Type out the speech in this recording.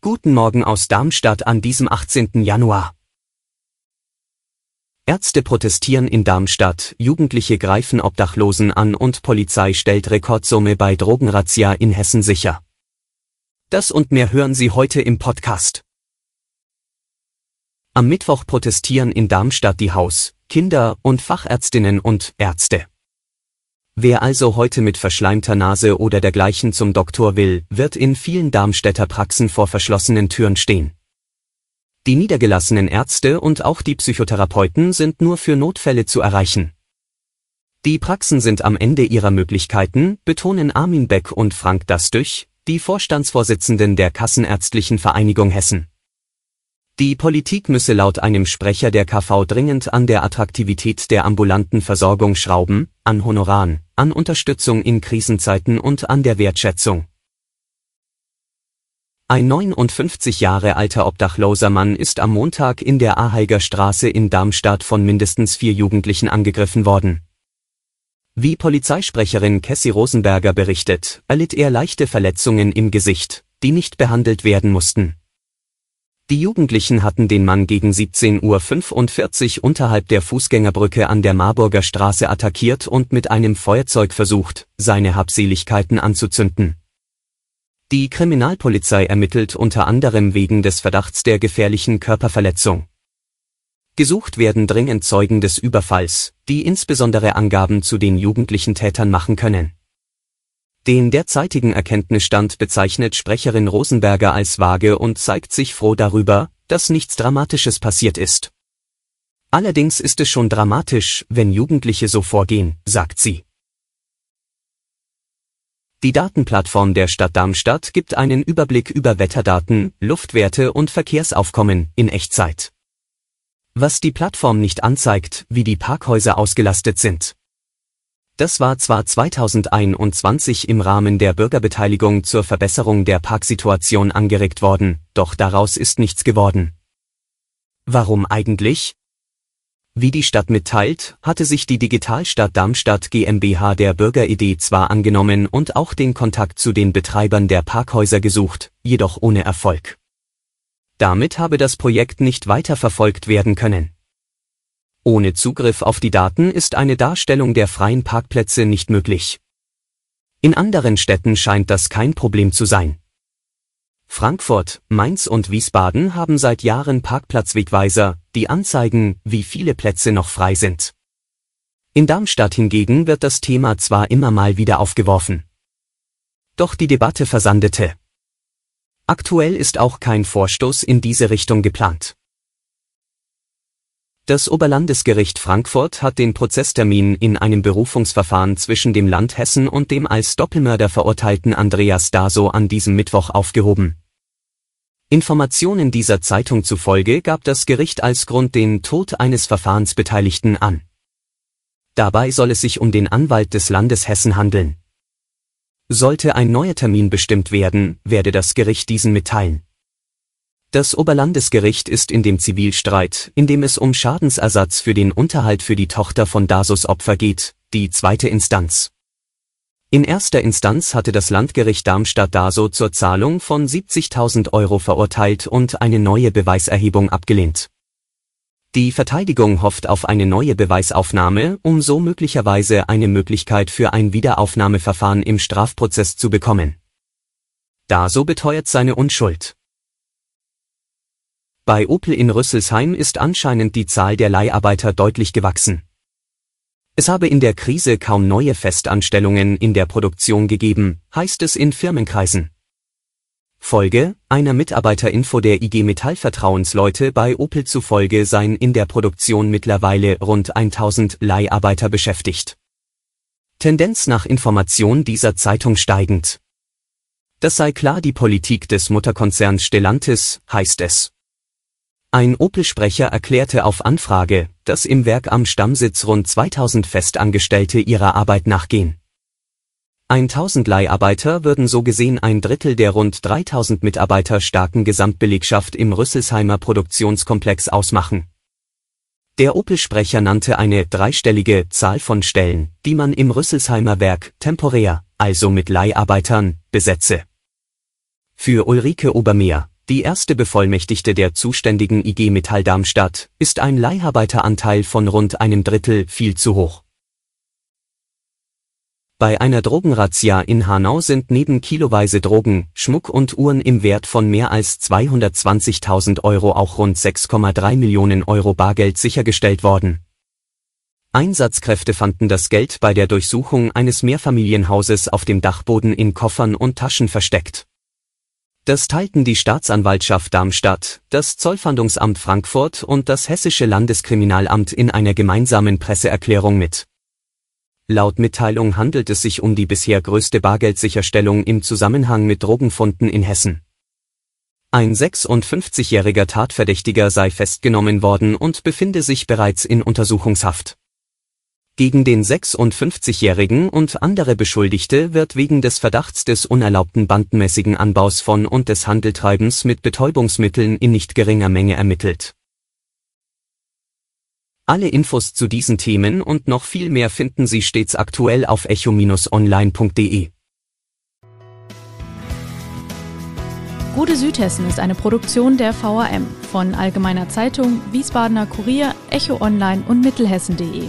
Guten Morgen aus Darmstadt an diesem 18. Januar. Ärzte protestieren in Darmstadt, Jugendliche greifen Obdachlosen an und Polizei stellt Rekordsumme bei Drogenrazzia in Hessen sicher. Das und mehr hören Sie heute im Podcast. Am Mittwoch protestieren in Darmstadt die Haus-, Kinder- und Fachärztinnen und Ärzte. Wer also heute mit verschleimter Nase oder dergleichen zum Doktor will, wird in vielen Darmstädter Praxen vor verschlossenen Türen stehen. Die niedergelassenen Ärzte und auch die Psychotherapeuten sind nur für Notfälle zu erreichen. Die Praxen sind am Ende ihrer Möglichkeiten, betonen Armin Beck und Frank Dastüch, die Vorstandsvorsitzenden der Kassenärztlichen Vereinigung Hessen. Die Politik müsse laut einem Sprecher der KV dringend an der Attraktivität der ambulanten Versorgung schrauben, an Honoraren, an Unterstützung in Krisenzeiten und an der Wertschätzung. Ein 59 Jahre alter obdachloser Mann ist am Montag in der Aheiger Straße in Darmstadt von mindestens vier Jugendlichen angegriffen worden. Wie Polizeisprecherin Cassie Rosenberger berichtet, erlitt er leichte Verletzungen im Gesicht, die nicht behandelt werden mussten. Die Jugendlichen hatten den Mann gegen 17.45 Uhr unterhalb der Fußgängerbrücke an der Marburger Straße attackiert und mit einem Feuerzeug versucht, seine Habseligkeiten anzuzünden. Die Kriminalpolizei ermittelt unter anderem wegen des Verdachts der gefährlichen Körperverletzung. Gesucht werden dringend Zeugen des Überfalls, die insbesondere Angaben zu den jugendlichen Tätern machen können. Den derzeitigen Erkenntnisstand bezeichnet Sprecherin Rosenberger als vage und zeigt sich froh darüber, dass nichts Dramatisches passiert ist. Allerdings ist es schon dramatisch, wenn Jugendliche so vorgehen, sagt sie. Die Datenplattform der Stadt Darmstadt gibt einen Überblick über Wetterdaten, Luftwerte und Verkehrsaufkommen in Echtzeit. Was die Plattform nicht anzeigt, wie die Parkhäuser ausgelastet sind. Das war zwar 2021 im Rahmen der Bürgerbeteiligung zur Verbesserung der Parksituation angeregt worden, doch daraus ist nichts geworden. Warum eigentlich? Wie die Stadt mitteilt, hatte sich die Digitalstadt Darmstadt GmbH der Bürgeridee zwar angenommen und auch den Kontakt zu den Betreibern der Parkhäuser gesucht, jedoch ohne Erfolg. Damit habe das Projekt nicht weiterverfolgt werden können. Ohne Zugriff auf die Daten ist eine Darstellung der freien Parkplätze nicht möglich. In anderen Städten scheint das kein Problem zu sein. Frankfurt, Mainz und Wiesbaden haben seit Jahren Parkplatzwegweiser, die anzeigen, wie viele Plätze noch frei sind. In Darmstadt hingegen wird das Thema zwar immer mal wieder aufgeworfen. Doch die Debatte versandete. Aktuell ist auch kein Vorstoß in diese Richtung geplant. Das Oberlandesgericht Frankfurt hat den Prozesstermin in einem Berufungsverfahren zwischen dem Land Hessen und dem als Doppelmörder verurteilten Andreas Daso an diesem Mittwoch aufgehoben. Informationen dieser Zeitung zufolge gab das Gericht als Grund den Tod eines Verfahrensbeteiligten an. Dabei soll es sich um den Anwalt des Landes Hessen handeln. Sollte ein neuer Termin bestimmt werden, werde das Gericht diesen mitteilen. Das Oberlandesgericht ist in dem Zivilstreit, in dem es um Schadensersatz für den Unterhalt für die Tochter von Dasos Opfer geht, die zweite Instanz. In erster Instanz hatte das Landgericht Darmstadt Daso zur Zahlung von 70.000 Euro verurteilt und eine neue Beweiserhebung abgelehnt. Die Verteidigung hofft auf eine neue Beweisaufnahme, um so möglicherweise eine Möglichkeit für ein Wiederaufnahmeverfahren im Strafprozess zu bekommen. Daso beteuert seine Unschuld. Bei Opel in Rüsselsheim ist anscheinend die Zahl der Leiharbeiter deutlich gewachsen. Es habe in der Krise kaum neue Festanstellungen in der Produktion gegeben, heißt es in Firmenkreisen. Folge, einer Mitarbeiterinfo der IG Metall Vertrauensleute bei Opel zufolge seien in der Produktion mittlerweile rund 1000 Leiharbeiter beschäftigt. Tendenz nach Information dieser Zeitung steigend. Das sei klar die Politik des Mutterkonzerns Stellantis, heißt es. Ein Opel-Sprecher erklärte auf Anfrage, dass im Werk am Stammsitz rund 2000 Festangestellte ihrer Arbeit nachgehen. 1000 Leiharbeiter würden so gesehen ein Drittel der rund 3000 Mitarbeiter starken Gesamtbelegschaft im Rüsselsheimer Produktionskomplex ausmachen. Der Opel-Sprecher nannte eine dreistellige Zahl von Stellen, die man im Rüsselsheimer Werk temporär, also mit Leiharbeitern, besetze. Für Ulrike Obermeer, die erste Bevollmächtigte der zuständigen IG Metall Darmstadt, ist ein Leiharbeiteranteil von rund einem Drittel viel zu hoch. Bei einer Drogenrazzia in Hanau sind neben kiloweise Drogen, Schmuck und Uhren im Wert von mehr als 220.000 Euro auch rund 6,3 Millionen Euro Bargeld sichergestellt worden. Einsatzkräfte fanden das Geld bei der Durchsuchung eines Mehrfamilienhauses auf dem Dachboden in Koffern und Taschen versteckt. Das teilten die Staatsanwaltschaft Darmstadt, das Zollfahndungsamt Frankfurt und das Hessische Landeskriminalamt in einer gemeinsamen Presseerklärung mit. Laut Mitteilung handelt es sich um die bisher größte Bargeldsicherstellung im Zusammenhang mit Drogenfunden in Hessen. Ein 56-jähriger Tatverdächtiger sei festgenommen worden und befinde sich bereits in Untersuchungshaft. Gegen den 56-Jährigen und andere Beschuldigte wird wegen des Verdachts des unerlaubten bandenmäßigen Anbaus von und des Handeltreibens mit Betäubungsmitteln in nicht geringer Menge ermittelt. Alle Infos zu diesen Themen und noch viel mehr finden Sie stets aktuell auf echo-online.de. Gute Südhessen ist eine Produktion der VAM von Allgemeiner Zeitung, Wiesbadener Kurier, Echo Online und Mittelhessen.de.